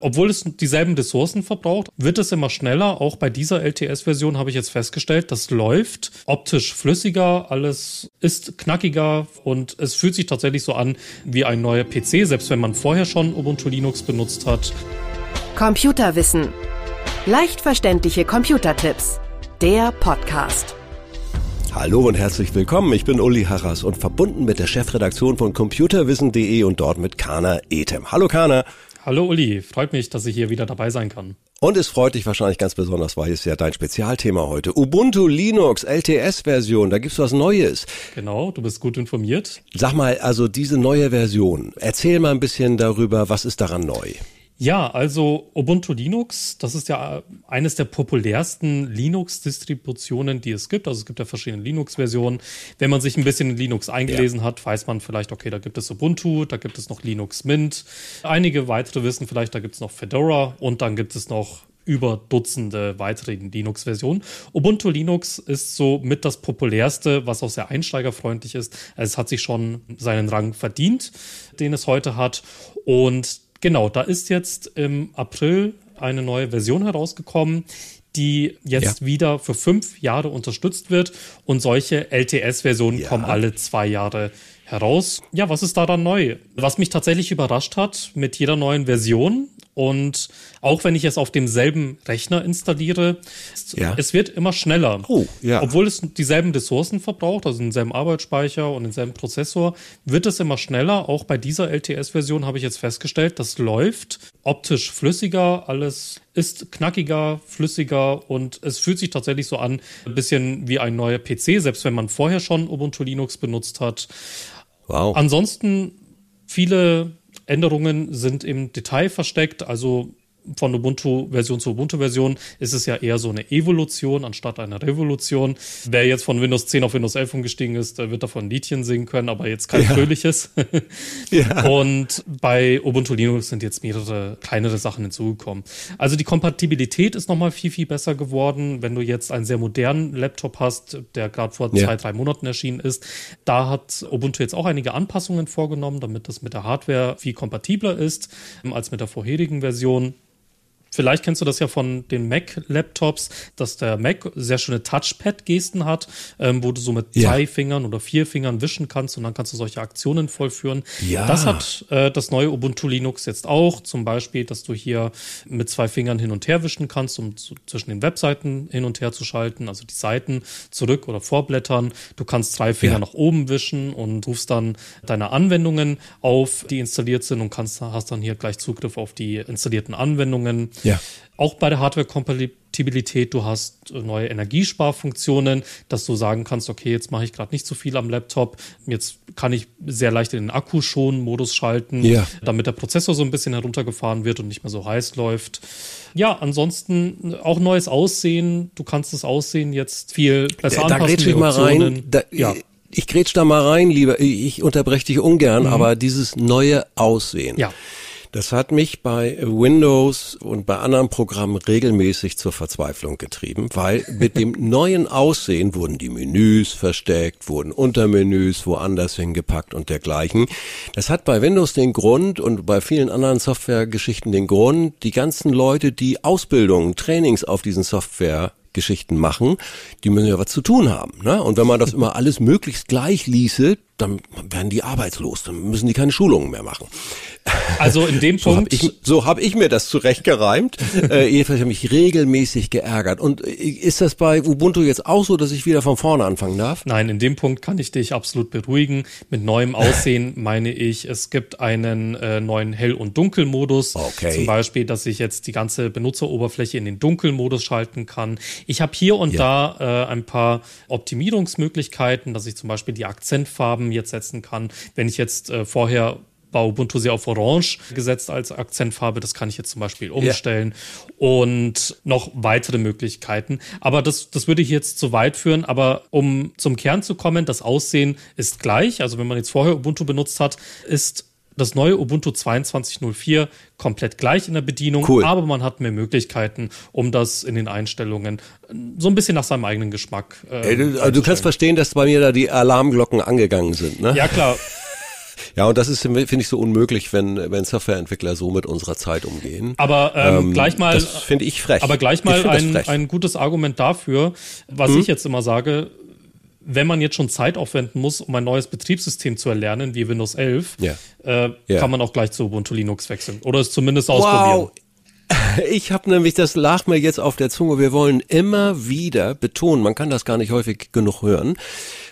Obwohl es dieselben Ressourcen verbraucht, wird es immer schneller. Auch bei dieser LTS-Version habe ich jetzt festgestellt, das läuft optisch flüssiger, alles ist knackiger und es fühlt sich tatsächlich so an wie ein neuer PC, selbst wenn man vorher schon Ubuntu Linux benutzt hat. Computerwissen. Leicht verständliche Computertipps. Der Podcast. Hallo und herzlich willkommen. Ich bin Uli Harras und verbunden mit der Chefredaktion von computerwissen.de und dort mit Kana Etem. Hallo Kana. Hallo Uli, freut mich, dass ich hier wieder dabei sein kann. Und es freut dich wahrscheinlich ganz besonders, weil es ja dein Spezialthema heute. Ubuntu Linux LTS-Version, da gibt's was Neues. Genau, du bist gut informiert. Sag mal, also diese neue Version, erzähl mal ein bisschen darüber, was ist daran neu? Ja, also Ubuntu Linux, das ist ja eines der populärsten Linux-Distributionen, die es gibt. Also es gibt ja verschiedene Linux-Versionen. Wenn man sich ein bisschen in Linux eingelesen ja. hat, weiß man vielleicht, okay, da gibt es Ubuntu, da gibt es noch Linux Mint. Einige weitere wissen vielleicht, da gibt es noch Fedora und dann gibt es noch über Dutzende weitere Linux-Versionen. Ubuntu Linux ist so mit das populärste, was auch sehr einsteigerfreundlich ist. Es hat sich schon seinen Rang verdient, den es heute hat. Und Genau, da ist jetzt im April eine neue Version herausgekommen, die jetzt ja. wieder für fünf Jahre unterstützt wird und solche LTS-Versionen ja. kommen alle zwei Jahre heraus. Ja, was ist da dann neu? Was mich tatsächlich überrascht hat, mit jeder neuen Version und auch wenn ich es auf demselben Rechner installiere, ja. es wird immer schneller. Oh, ja. Obwohl es dieselben Ressourcen verbraucht, also denselben Arbeitsspeicher und denselben Prozessor, wird es immer schneller. Auch bei dieser LTS-Version habe ich jetzt festgestellt, das läuft optisch flüssiger, alles ist knackiger, flüssiger und es fühlt sich tatsächlich so an, ein bisschen wie ein neuer PC, selbst wenn man vorher schon Ubuntu Linux benutzt hat. Wow. Ansonsten viele Änderungen sind im Detail versteckt. Also von Ubuntu-Version zu Ubuntu-Version ist es ja eher so eine Evolution anstatt einer Revolution. Wer jetzt von Windows 10 auf Windows 11 umgestiegen ist, wird davon ein Liedchen singen können, aber jetzt kein ja. fröhliches. ja. Und bei Ubuntu Linux sind jetzt mehrere kleinere Sachen hinzugekommen. Also die Kompatibilität ist nochmal viel, viel besser geworden. Wenn du jetzt einen sehr modernen Laptop hast, der gerade vor ja. zwei, drei Monaten erschienen ist, da hat Ubuntu jetzt auch einige Anpassungen vorgenommen, damit das mit der Hardware viel kompatibler ist als mit der vorherigen Version. Vielleicht kennst du das ja von den Mac-Laptops, dass der Mac sehr schöne Touchpad-Gesten hat, ähm, wo du so mit ja. zwei Fingern oder vier Fingern wischen kannst und dann kannst du solche Aktionen vollführen. Ja. Das hat äh, das neue Ubuntu Linux jetzt auch. Zum Beispiel, dass du hier mit zwei Fingern hin und her wischen kannst, um zu, zwischen den Webseiten hin und her zu schalten, also die Seiten zurück oder vorblättern. Du kannst drei Finger ja. nach oben wischen und rufst dann deine Anwendungen auf, die installiert sind und kannst, hast dann hier gleich Zugriff auf die installierten Anwendungen. Ja. Auch bei der Hardware-Kompatibilität, du hast neue Energiesparfunktionen, dass du sagen kannst, okay, jetzt mache ich gerade nicht so viel am Laptop, jetzt kann ich sehr leicht in den Akku schon Modus schalten, ja. damit der Prozessor so ein bisschen heruntergefahren wird und nicht mehr so heiß läuft. Ja, ansonsten auch neues Aussehen. Du kannst das Aussehen jetzt viel besser da, da anpassen. Da ich mal rein. Da, ja. Ich grätsch da mal rein, lieber. Ich unterbreche dich ungern, mhm. aber dieses neue Aussehen. Ja. Das hat mich bei Windows und bei anderen Programmen regelmäßig zur Verzweiflung getrieben, weil mit dem neuen Aussehen wurden die Menüs versteckt, wurden Untermenüs woanders hingepackt und dergleichen. Das hat bei Windows den Grund und bei vielen anderen Softwaregeschichten den Grund, die ganzen Leute, die Ausbildungen, Trainings auf diesen Software Geschichten machen, die müssen ja was zu tun haben. Ne? Und wenn man das immer alles möglichst gleich ließe, dann werden die arbeitslos, dann müssen die keine Schulungen mehr machen. Also in dem so Punkt. Hab ich, so habe ich mir das zurechtgereimt. äh, jedenfalls habe ich mich regelmäßig geärgert. Und äh, ist das bei Ubuntu jetzt auch so, dass ich wieder von vorne anfangen darf? Nein, in dem Punkt kann ich dich absolut beruhigen. Mit neuem Aussehen meine ich, es gibt einen äh, neuen Hell- und Dunkelmodus. Okay. Zum Beispiel, dass ich jetzt die ganze Benutzeroberfläche in den Dunkelmodus schalten kann. Ich habe hier und ja. da äh, ein paar Optimierungsmöglichkeiten, dass ich zum Beispiel die Akzentfarben jetzt setzen kann. Wenn ich jetzt äh, vorher bei Ubuntu sehr auf Orange gesetzt als Akzentfarbe. Das kann ich jetzt zum Beispiel umstellen. Ja. Und noch weitere Möglichkeiten. Aber das, das würde ich jetzt zu weit führen. Aber um zum Kern zu kommen, das Aussehen ist gleich. Also wenn man jetzt vorher Ubuntu benutzt hat, ist das neue Ubuntu 22.04 komplett gleich in der Bedienung, cool. aber man hat mehr Möglichkeiten, um das in den Einstellungen so ein bisschen nach seinem eigenen Geschmack. Äh, Ey, du, also du kannst verstehen, dass bei mir da die Alarmglocken angegangen sind, ne? Ja klar. Ja, und das ist, finde ich, so unmöglich, wenn, wenn Softwareentwickler so mit unserer Zeit umgehen. Aber ähm, ähm, gleich mal. Das finde ich frech. Aber gleich mal ein, ein gutes Argument dafür, was hm? ich jetzt immer sage, wenn man jetzt schon Zeit aufwenden muss, um ein neues Betriebssystem zu erlernen, wie Windows 11, ja. Äh, ja. kann man auch gleich zu Ubuntu Linux wechseln. Oder es zumindest ausprobieren. Ich habe nämlich, das lag mir jetzt auf der Zunge, wir wollen immer wieder betonen, man kann das gar nicht häufig genug hören,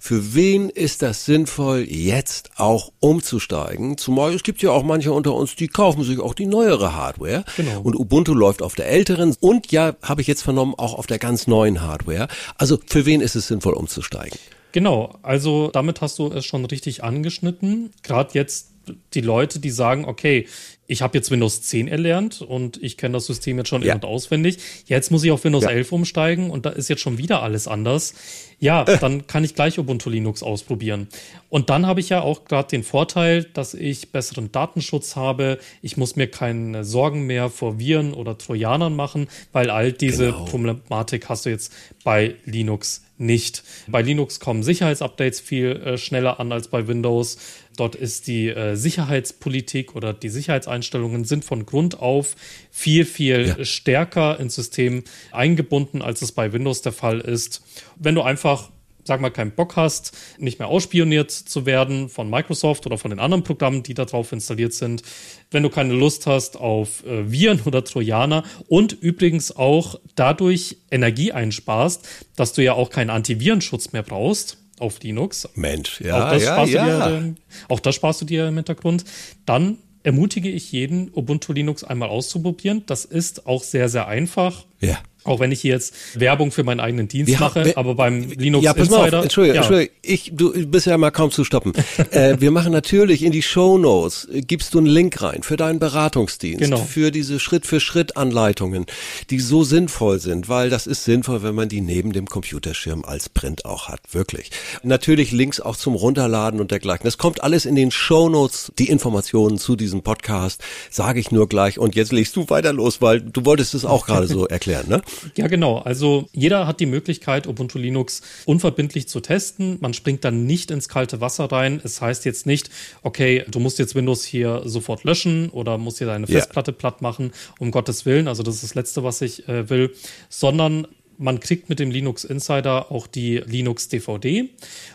für wen ist das sinnvoll, jetzt auch umzusteigen? Zumal es gibt ja auch manche unter uns, die kaufen sich auch die neuere Hardware. Genau. Und Ubuntu läuft auf der älteren und ja, habe ich jetzt vernommen, auch auf der ganz neuen Hardware. Also für wen ist es sinnvoll umzusteigen? Genau, also damit hast du es schon richtig angeschnitten. Gerade jetzt die Leute, die sagen, okay, ich habe jetzt Windows 10 erlernt und ich kenne das System jetzt schon ja. in- und auswendig. Jetzt muss ich auf Windows ja. 11 umsteigen und da ist jetzt schon wieder alles anders. Ja, äh. dann kann ich gleich Ubuntu Linux ausprobieren. Und dann habe ich ja auch gerade den Vorteil, dass ich besseren Datenschutz habe. Ich muss mir keine Sorgen mehr vor Viren oder Trojanern machen, weil all diese genau. Problematik hast du jetzt bei Linux nicht. Bei Linux kommen Sicherheitsupdates viel äh, schneller an als bei Windows. Dort ist die äh, Sicherheitspolitik oder die Sicherheitseinstellungen sind von Grund auf viel, viel ja. stärker ins System eingebunden, als es bei Windows der Fall ist. Wenn du einfach sag mal, keinen Bock hast, nicht mehr ausspioniert zu werden von Microsoft oder von den anderen Programmen, die da drauf installiert sind, wenn du keine Lust hast auf äh, Viren oder Trojaner und übrigens auch dadurch Energie einsparst, dass du ja auch keinen Antivirenschutz mehr brauchst, auf Linux. Mensch, ja, auch das, ja, ja. Dir, auch das sparst du dir im Hintergrund. Dann ermutige ich jeden, Ubuntu Linux einmal auszuprobieren. Das ist auch sehr, sehr einfach. Ja. Auch wenn ich hier jetzt Werbung für meinen eigenen Dienst wir mache, wir, aber beim Linux ja, pass Insider. Mal auf, Entschuldige, ja. Entschuldige, ich, du bist ja mal kaum zu stoppen. äh, wir machen natürlich in die Show Notes, äh, gibst du einen Link rein für deinen Beratungsdienst, genau. für diese Schritt-für-Schritt-Anleitungen, die so sinnvoll sind, weil das ist sinnvoll, wenn man die neben dem Computerschirm als Print auch hat, wirklich. Natürlich Links auch zum Runterladen und dergleichen. Das kommt alles in den Show Notes, die Informationen zu diesem Podcast, sage ich nur gleich. Und jetzt legst du weiter los, weil du wolltest es auch gerade so erklären, ne? Ja, genau. Also jeder hat die Möglichkeit, Ubuntu Linux unverbindlich zu testen. Man springt dann nicht ins kalte Wasser rein. Es heißt jetzt nicht, okay, du musst jetzt Windows hier sofort löschen oder musst hier deine Festplatte ja. platt machen, um Gottes Willen. Also das ist das Letzte, was ich äh, will. Sondern man kriegt mit dem Linux Insider auch die Linux DVD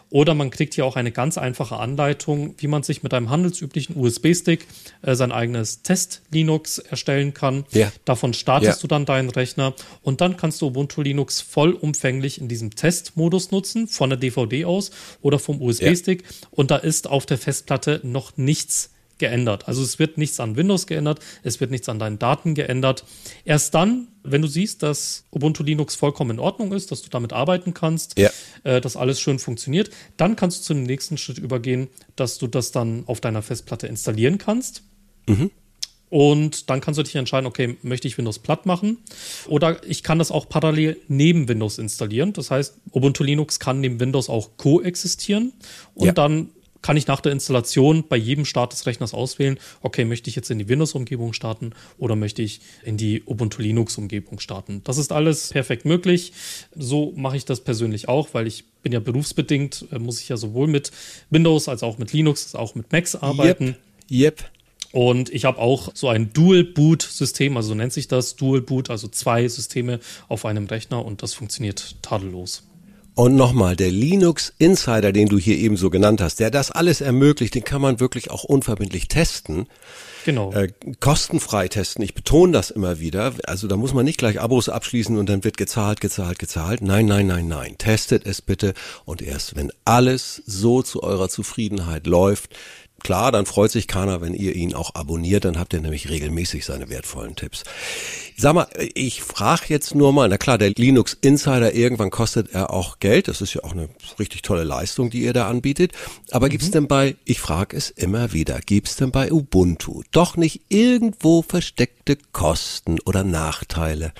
oder man kriegt hier auch eine ganz einfache Anleitung, wie man sich mit einem handelsüblichen USB-Stick äh, sein eigenes Test-Linux erstellen kann. Ja. Davon startest ja. du dann deinen Rechner und dann kannst du Ubuntu Linux vollumfänglich in diesem Test-Modus nutzen, von der DVD aus oder vom USB-Stick. Ja. Und da ist auf der Festplatte noch nichts geändert. Also es wird nichts an Windows geändert, es wird nichts an deinen Daten geändert. Erst dann, wenn du siehst, dass Ubuntu Linux vollkommen in Ordnung ist, dass du damit arbeiten kannst, ja. äh, dass alles schön funktioniert, dann kannst du zu dem nächsten Schritt übergehen, dass du das dann auf deiner Festplatte installieren kannst. Mhm. Und dann kannst du dich entscheiden, okay, möchte ich Windows platt machen? Oder ich kann das auch parallel neben Windows installieren. Das heißt, Ubuntu Linux kann neben Windows auch koexistieren. Und ja. dann kann ich nach der Installation bei jedem Start des Rechners auswählen, okay, möchte ich jetzt in die Windows-Umgebung starten oder möchte ich in die Ubuntu Linux-Umgebung starten. Das ist alles perfekt möglich. So mache ich das persönlich auch, weil ich bin ja berufsbedingt, äh, muss ich ja sowohl mit Windows als auch mit Linux, als auch mit Macs arbeiten. Yep. yep. Und ich habe auch so ein Dual-Boot-System, also so nennt sich das, Dual-Boot, also zwei Systeme auf einem Rechner und das funktioniert tadellos. Und nochmal, der Linux Insider, den du hier eben so genannt hast, der das alles ermöglicht, den kann man wirklich auch unverbindlich testen. Genau. Äh, kostenfrei testen. Ich betone das immer wieder. Also da muss man nicht gleich Abos abschließen und dann wird gezahlt, gezahlt, gezahlt. Nein, nein, nein, nein. Testet es bitte. Und erst wenn alles so zu eurer Zufriedenheit läuft, Klar, dann freut sich keiner, wenn ihr ihn auch abonniert, dann habt ihr nämlich regelmäßig seine wertvollen Tipps. Sag mal, ich frage jetzt nur mal, na klar, der Linux Insider, irgendwann kostet er auch Geld, das ist ja auch eine richtig tolle Leistung, die ihr da anbietet, aber mhm. gibt's denn bei, ich frage es immer wieder, gibt's denn bei Ubuntu doch nicht irgendwo versteckte Kosten oder Nachteile?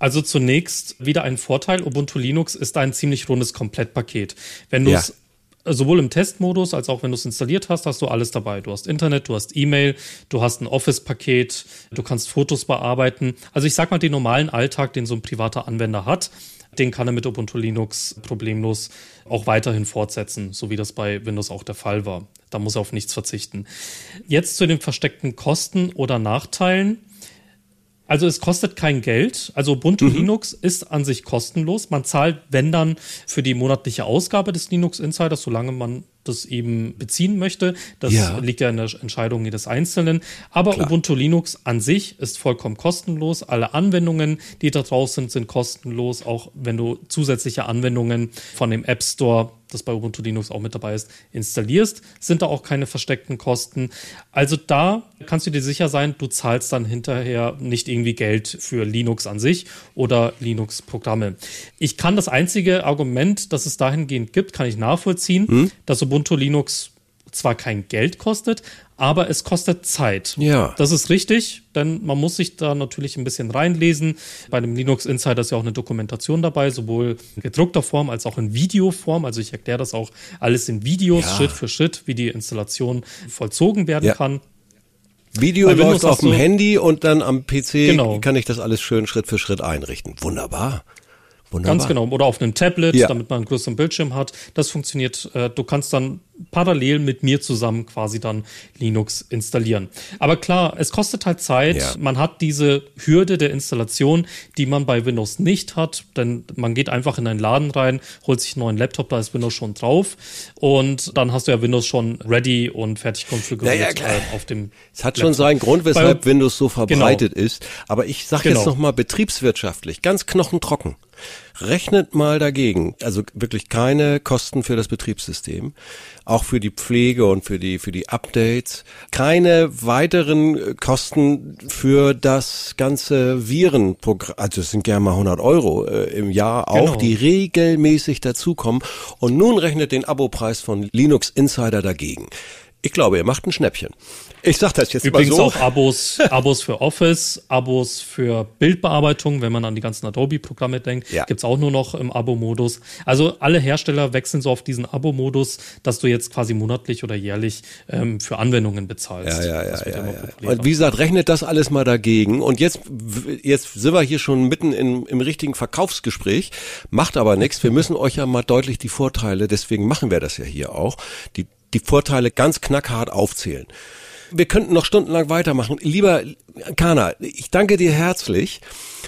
Also zunächst wieder ein Vorteil. Ubuntu Linux ist ein ziemlich rundes Komplettpaket. Wenn du es ja sowohl im Testmodus als auch wenn du es installiert hast, hast du alles dabei. Du hast Internet, du hast E-Mail, du hast ein Office-Paket, du kannst Fotos bearbeiten. Also ich sag mal, den normalen Alltag, den so ein privater Anwender hat, den kann er mit Ubuntu Linux problemlos auch weiterhin fortsetzen, so wie das bei Windows auch der Fall war. Da muss er auf nichts verzichten. Jetzt zu den versteckten Kosten oder Nachteilen. Also es kostet kein Geld. Also Ubuntu mhm. Linux ist an sich kostenlos. Man zahlt, wenn dann, für die monatliche Ausgabe des Linux Insiders, solange man das eben beziehen möchte. Das ja. liegt ja in der Entscheidung jedes Einzelnen. Aber Klar. Ubuntu Linux an sich ist vollkommen kostenlos. Alle Anwendungen, die da draußen sind, sind kostenlos. Auch wenn du zusätzliche Anwendungen von dem App Store das bei Ubuntu Linux auch mit dabei ist, installierst, sind da auch keine versteckten Kosten. Also da kannst du dir sicher sein, du zahlst dann hinterher nicht irgendwie Geld für Linux an sich oder Linux-Programme. Ich kann das einzige Argument, das es dahingehend gibt, kann ich nachvollziehen, hm? dass Ubuntu Linux zwar kein Geld kostet, aber es kostet Zeit. Ja. Das ist richtig, denn man muss sich da natürlich ein bisschen reinlesen. Bei dem Linux Insider ist ja auch eine Dokumentation dabei, sowohl in gedruckter Form als auch in Videoform. Also ich erkläre das auch alles in Videos, ja. Schritt für Schritt, wie die Installation vollzogen werden ja. kann. Video läuft auf dem Handy und dann am PC genau. kann ich das alles schön Schritt für Schritt einrichten. Wunderbar. Wunderbar. Ganz genau. Oder auf einem Tablet, ja. damit man einen größeren Bildschirm hat. Das funktioniert. Äh, du kannst dann parallel mit mir zusammen quasi dann Linux installieren. Aber klar, es kostet halt Zeit. Ja. Man hat diese Hürde der Installation, die man bei Windows nicht hat, denn man geht einfach in einen Laden rein, holt sich einen neuen Laptop, da ist Windows schon drauf und dann hast du ja Windows schon ready und fertig konfiguriert ja, ja, äh, auf dem. Es hat Laptop. schon seinen Grund, weshalb bei, Windows so verbreitet genau. ist. Aber ich sage genau. jetzt noch mal betriebswirtschaftlich, ganz knochentrocken. Rechnet mal dagegen, also wirklich keine Kosten für das Betriebssystem, auch für die Pflege und für die für die Updates, keine weiteren Kosten für das ganze Virenprogramm, also es sind gerne mal 100 Euro äh, im Jahr auch, genau. die regelmäßig dazukommen. Und nun rechnet den Abopreis von Linux Insider dagegen. Ich glaube, ihr macht ein Schnäppchen. Ich sag das jetzt Übrigens mal so. auch Abos, Abos für Office, Abos für Bildbearbeitung, wenn man an die ganzen Adobe-Programme denkt, ja. gibt's auch nur noch im Abo-Modus. Also alle Hersteller wechseln so auf diesen Abo-Modus, dass du jetzt quasi monatlich oder jährlich ähm, für Anwendungen bezahlst. Ja, ja, ja, ja, ja. Und wie gesagt, rechnet das alles mal dagegen. Und jetzt, jetzt sind wir hier schon mitten in, im richtigen Verkaufsgespräch, macht aber nichts. Wir müssen euch ja mal deutlich die Vorteile, deswegen machen wir das ja hier auch, die die Vorteile ganz knackhart aufzählen. Wir könnten noch stundenlang weitermachen. Lieber Kana, ich danke dir herzlich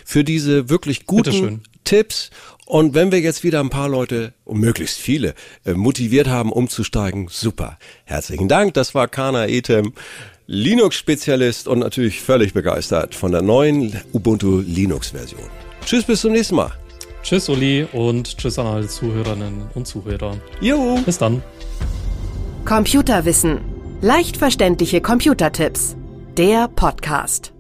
für diese wirklich guten Tipps. Und wenn wir jetzt wieder ein paar Leute, und möglichst viele, äh, motiviert haben, umzusteigen, super. Herzlichen Dank. Das war Kana Etem, Linux-Spezialist und natürlich völlig begeistert von der neuen Ubuntu Linux-Version. Tschüss, bis zum nächsten Mal. Tschüss, Uli, und tschüss an alle Zuhörerinnen und Zuhörer. Jo. Bis dann. Computerwissen. Leicht verständliche Computertipps. Der Podcast.